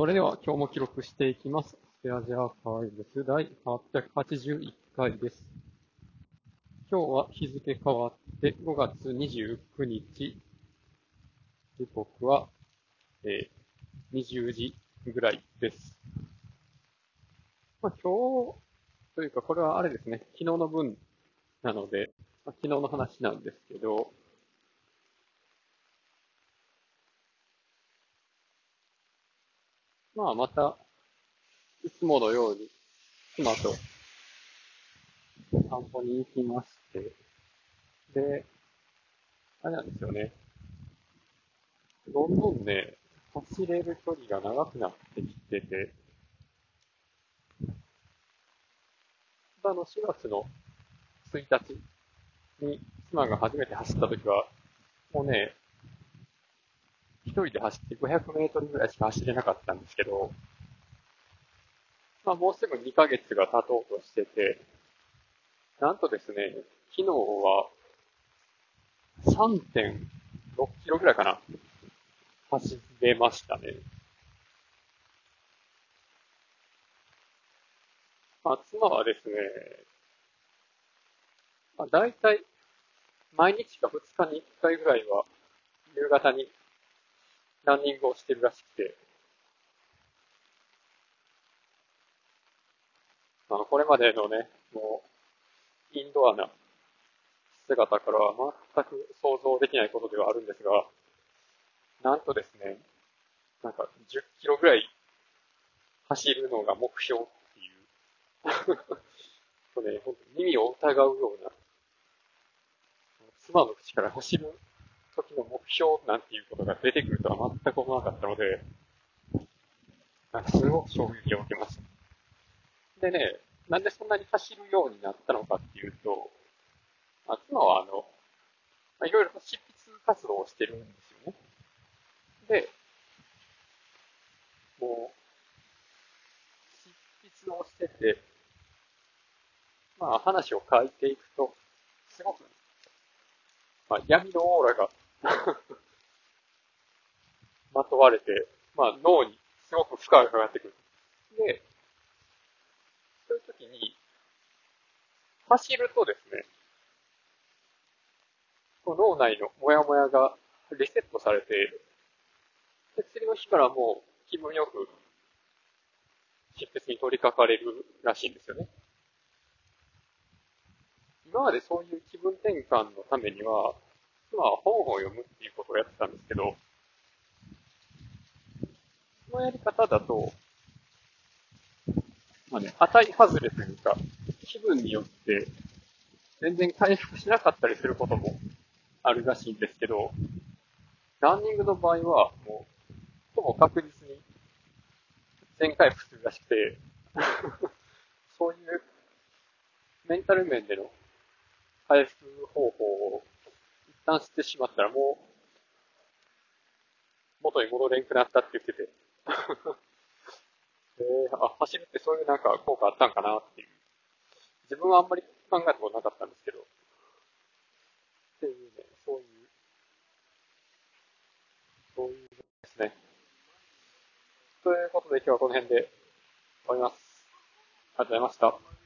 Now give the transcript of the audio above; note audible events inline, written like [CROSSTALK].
それでは今日も記録していきます。スペアジャーカイブス第881回です。今日は日付変わって5月29日。時刻は、えー20時ぐらいです。まあ、今日、というかこれはあれですね、昨日の分なので、まあ、昨日の話なんですけど、まあまた、いつものように、妻と散歩に行きまして、で、あれなんですよね。どんどんね、走れる距離が長くなってきてて、あの、4月の1日に妻が初めて走った時は、もうね、一人で走って500メートルぐらいしか走れなかったんですけど、まあもうすぐ2ヶ月が経とうとしてて、なんとですね、昨日は3.6キロぐらいかな、走れましたね。まあ、妻はですね、まあ、大体、毎日か2日に1回ぐらいは、夕方にランニングをしてるらしくて、まあ、これまでのね、もう、インドアな姿からは全く想像できないことではあるんですが、なんとですね、なんか10キロぐらい走るのが目標っていう、[LAUGHS] ね、本当に耳を疑うような、妻の口から走る時の目標なんていうことが出てくるとは全く思わなかったので、なんかすごく衝撃を受けました。でね、なんでそんなに走るようになったのかっていうと、まあ、妻はあの、まあ、いろいろ執筆活動をしてるんですよね。で、もう、執筆をしてて、まあ話を書いていくと、すごく、まあ闇のオーラが [LAUGHS] まとわれて、まあ脳にすごく負荷がかかってくる。で、そういう時に、走るとですね、脳内のモヤモヤがリセットされて、で次の日からもう気分よく執筆に取り掛かれるらしいんですよね。今までそういう気分転換のためには、まあ本を読むっていうことをやってたんですけど、そのやり方だと、まあね、当たり外れというか、気分によって全然回復しなかったりすることもあるらしいんですけど、ランニングの場合は、もう、ほぼ確実に全回復するらしくて、[LAUGHS] そういうメンタル面での回復方法を旦知ってしまったらもう、元に戻れんくなったって言ってて、[LAUGHS] えー、あ、走るってそういうなんか効果あったんかなっていう。自分はあんまり考えたことなかったんですけど、っていうね、そういう、そういうですね。ということで今日はこの辺で終わります。ありがとうございました。